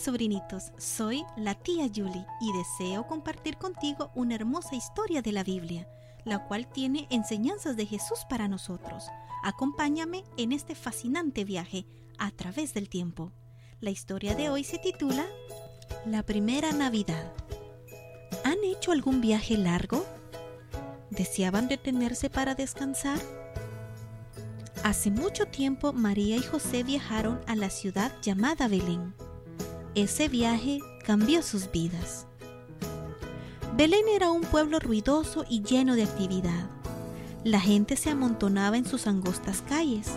Sobrinitos, soy la tía Julie y deseo compartir contigo una hermosa historia de la Biblia, la cual tiene enseñanzas de Jesús para nosotros. Acompáñame en este fascinante viaje a través del tiempo. La historia de hoy se titula La primera Navidad. ¿Han hecho algún viaje largo? ¿Deseaban detenerse para descansar? Hace mucho tiempo María y José viajaron a la ciudad llamada Belén ese viaje cambió sus vidas. Belén era un pueblo ruidoso y lleno de actividad. La gente se amontonaba en sus angostas calles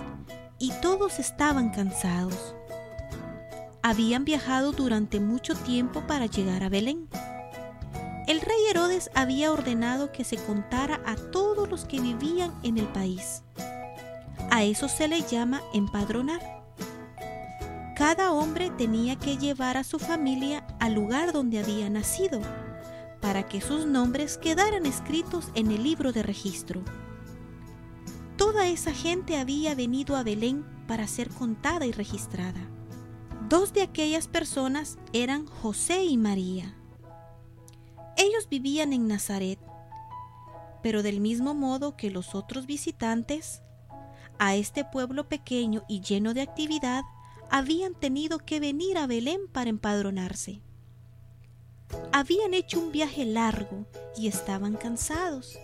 y todos estaban cansados. Habían viajado durante mucho tiempo para llegar a Belén. El rey Herodes había ordenado que se contara a todos los que vivían en el país. A eso se le llama empadronar. Cada hombre tenía que llevar a su familia al lugar donde había nacido, para que sus nombres quedaran escritos en el libro de registro. Toda esa gente había venido a Belén para ser contada y registrada. Dos de aquellas personas eran José y María. Ellos vivían en Nazaret, pero del mismo modo que los otros visitantes, a este pueblo pequeño y lleno de actividad habían tenido que venir a Belén para empadronarse. Habían hecho un viaje largo y estaban cansados.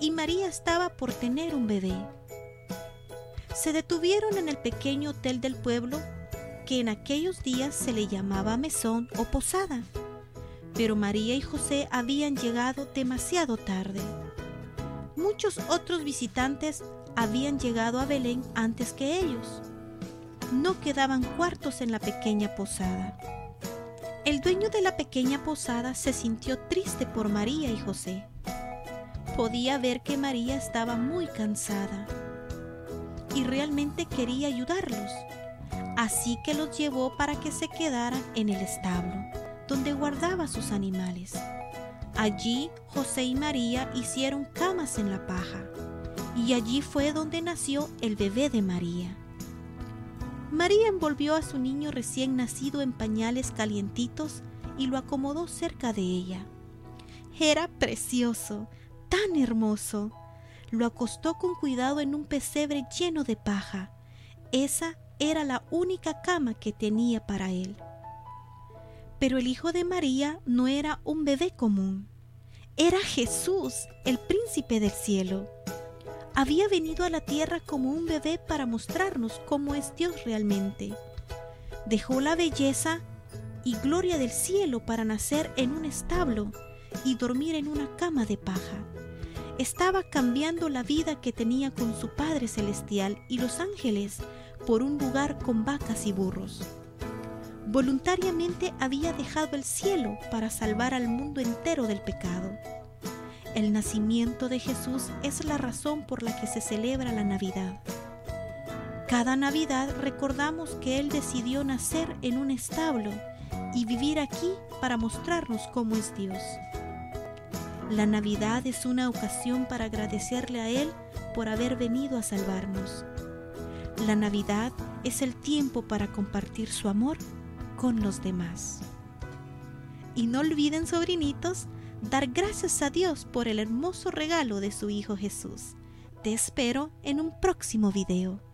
Y María estaba por tener un bebé. Se detuvieron en el pequeño hotel del pueblo que en aquellos días se le llamaba mesón o posada. Pero María y José habían llegado demasiado tarde. Muchos otros visitantes habían llegado a Belén antes que ellos no quedaban cuartos en la pequeña posada. El dueño de la pequeña posada se sintió triste por María y José. Podía ver que María estaba muy cansada y realmente quería ayudarlos. Así que los llevó para que se quedaran en el establo, donde guardaba sus animales. Allí José y María hicieron camas en la paja, y allí fue donde nació el bebé de María. María envolvió a su niño recién nacido en pañales calientitos y lo acomodó cerca de ella. Era precioso, tan hermoso. Lo acostó con cuidado en un pesebre lleno de paja. Esa era la única cama que tenía para él. Pero el hijo de María no era un bebé común. Era Jesús, el príncipe del cielo había venido a la tierra como un bebé para mostrarnos cómo es Dios realmente. Dejó la belleza y gloria del cielo para nacer en un establo y dormir en una cama de paja. Estaba cambiando la vida que tenía con su Padre Celestial y los ángeles por un lugar con vacas y burros. Voluntariamente había dejado el cielo para salvar al mundo entero del pecado. El nacimiento de Jesús es la razón por la que se celebra la Navidad. Cada Navidad recordamos que Él decidió nacer en un establo y vivir aquí para mostrarnos cómo es Dios. La Navidad es una ocasión para agradecerle a Él por haber venido a salvarnos. La Navidad es el tiempo para compartir su amor con los demás. Y no olviden, sobrinitos, dar gracias a Dios por el hermoso regalo de su Hijo Jesús. Te espero en un próximo video.